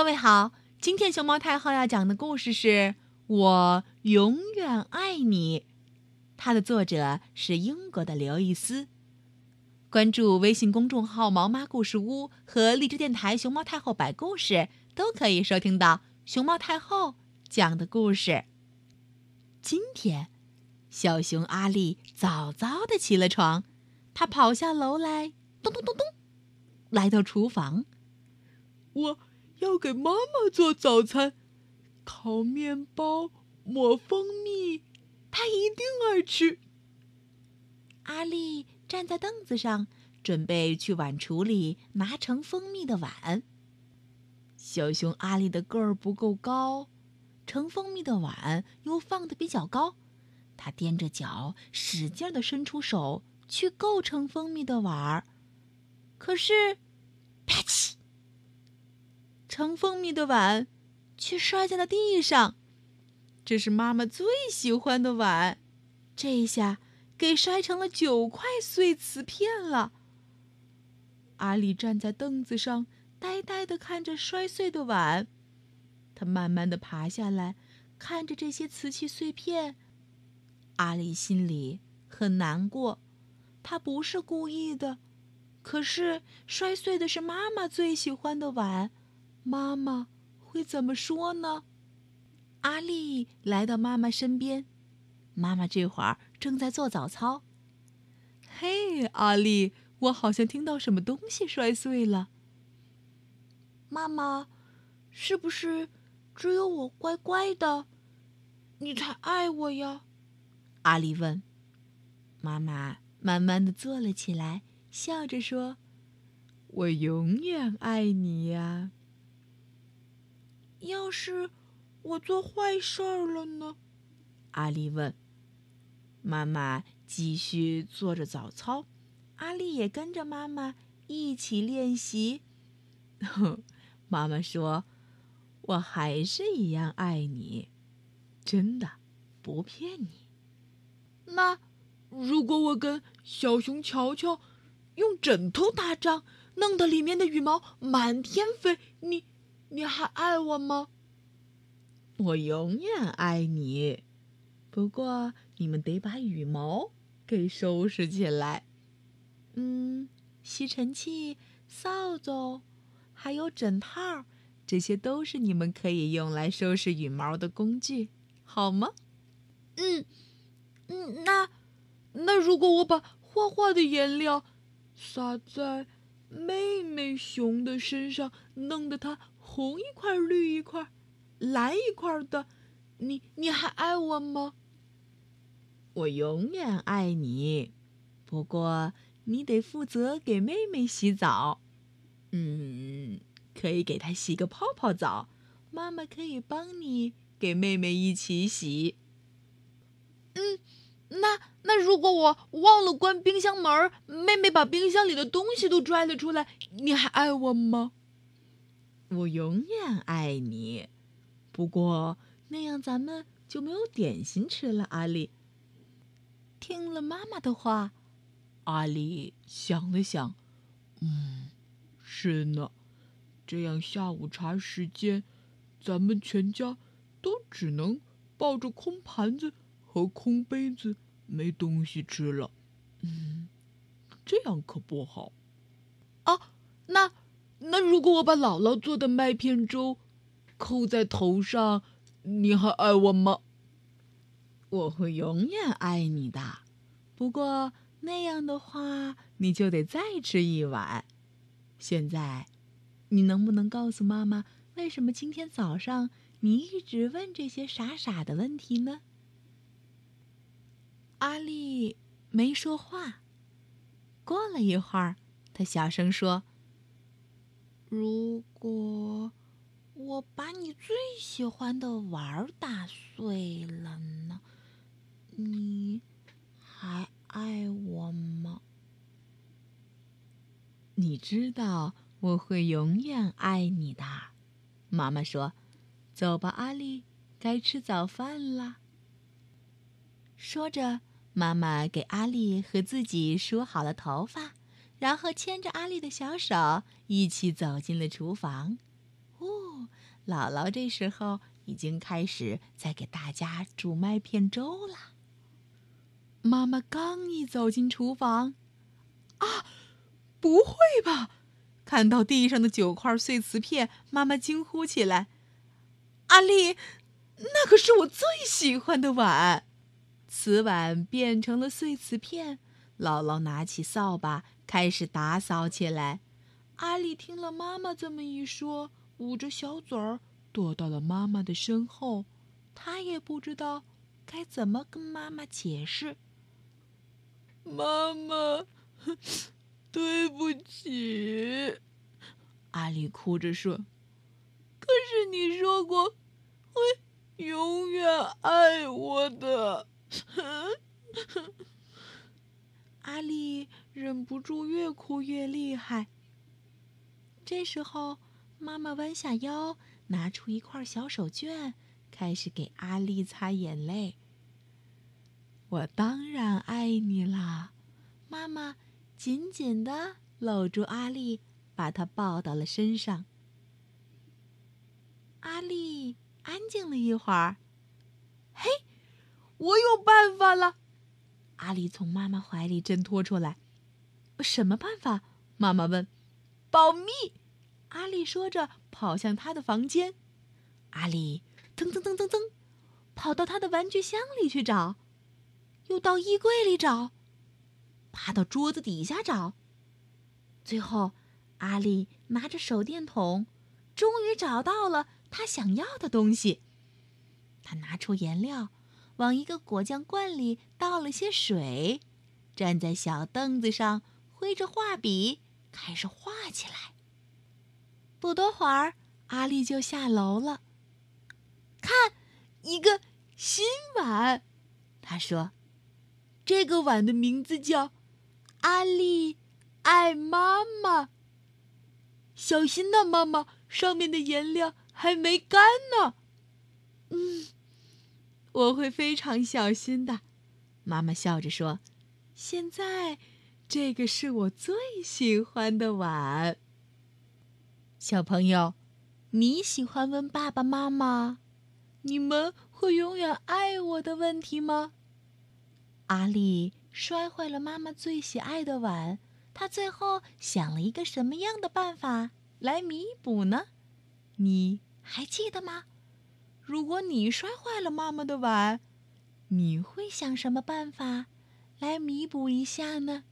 各位好，今天熊猫太后要讲的故事是《我永远爱你》，它的作者是英国的刘易斯。关注微信公众号“毛妈故事屋”和荔枝电台“熊猫太后摆故事”，都可以收听到熊猫太后讲的故事。今天，小熊阿丽早早的起了床，他跑下楼来，咚咚咚咚，来到厨房。我要给妈妈做早餐，烤面包，抹蜂蜜，她一定爱吃。阿丽。站在凳子上，准备去碗橱里拿盛蜂蜜的碗。小熊阿丽的个儿不够高，盛蜂蜜的碗又放的比较高，他踮着脚，使劲的伸出手去够盛蜂蜜的碗儿，可是，啪！盛蜂蜜的碗却摔在了地上。这是妈妈最喜欢的碗，这一下。给摔成了九块碎瓷片了。阿里站在凳子上，呆呆的看着摔碎的碗。他慢慢的爬下来，看着这些瓷器碎片。阿里心里很难过，他不是故意的。可是摔碎的是妈妈最喜欢的碗，妈妈会怎么说呢？阿丽来到妈妈身边。妈妈这会儿正在做早操。嘿，阿丽，我好像听到什么东西摔碎了。妈妈，是不是只有我乖乖的，你才爱我呀？阿丽问。妈妈慢慢的坐了起来，笑着说：“我永远爱你呀。”要是我做坏事儿了呢？阿丽问。妈妈继续做着早操，阿丽也跟着妈妈一起练习。妈妈说：“我还是一样爱你，真的，不骗你。”那如果我跟小熊乔乔用枕头打仗，弄得里面的羽毛满天飞，你你还爱我吗？我永远爱你。不过，你们得把羽毛给收拾起来。嗯，吸尘器、扫帚，还有枕套，这些都是你们可以用来收拾羽毛的工具，好吗？嗯，嗯，那那如果我把画画的颜料撒在妹妹熊的身上，弄得它红一块、绿一块、蓝一块的，你你还爱我吗？我永远爱你，不过你得负责给妹妹洗澡。嗯，可以给她洗个泡泡澡，妈妈可以帮你给妹妹一起洗。嗯，那那如果我忘了关冰箱门，妹妹把冰箱里的东西都拽了出来，你还爱我吗？我永远爱你，不过那样咱们就没有点心吃了，阿里。听了妈妈的话，阿里想了想，嗯，是呢，这样下午茶时间，咱们全家都只能抱着空盘子和空杯子，没东西吃了。嗯，这样可不好。啊，那那如果我把姥姥做的麦片粥扣在头上，你还爱我吗？我会永远爱你的，不过那样的话，你就得再吃一碗。现在，你能不能告诉妈妈，为什么今天早上你一直问这些傻傻的问题呢？阿丽没说话。过了一会儿，她小声说：“如果我把你最喜欢的碗打碎了呢？”你还爱我吗？你知道我会永远爱你的，妈妈说：“走吧，阿丽，该吃早饭了。”说着，妈妈给阿丽和自己梳好了头发，然后牵着阿丽的小手，一起走进了厨房。哦。姥姥这时候已经开始在给大家煮麦片粥了。妈妈刚一走进厨房，啊，不会吧！看到地上的九块碎瓷片，妈妈惊呼起来：“阿丽，那可是我最喜欢的碗！”瓷碗变成了碎瓷片，姥姥拿起扫把开始打扫起来。阿丽听了妈妈这么一说，捂着小嘴儿躲到了妈妈的身后。她也不知道该怎么跟妈妈解释。妈妈。对不起，阿丽哭着说：“可是你说过会永远爱我的。”阿丽忍不住越哭越厉害。这时候，妈妈弯下腰，拿出一块小手绢，开始给阿丽擦眼泪。我当然爱你啦，妈妈。紧紧的搂住阿丽，把她抱到了身上。阿丽安静了一会儿，嘿，我有办法了！阿丽从妈妈怀里挣脱出来。什么办法？妈妈问。保密！阿丽说着，跑向她的房间。阿丽噔噔噔噔噔，跑到她的玩具箱里去找，又到衣柜里找。爬到桌子底下找，最后，阿丽拿着手电筒，终于找到了她想要的东西。她拿出颜料，往一个果酱罐里倒了些水，站在小凳子上，挥着画笔开始画起来。不多会儿，阿丽就下楼了。看，一个新碗，她说：“这个碗的名字叫……”阿丽，爱妈妈。小心呐，妈妈，上面的颜料还没干呢。嗯，我会非常小心的。妈妈笑着说：“现在，这个是我最喜欢的碗。”小朋友，你喜欢问爸爸妈妈：“你们会永远爱我的问题吗？”阿丽。摔坏了妈妈最喜爱的碗，她最后想了一个什么样的办法来弥补呢？你还记得吗？如果你摔坏了妈妈的碗，你会想什么办法来弥补一下呢？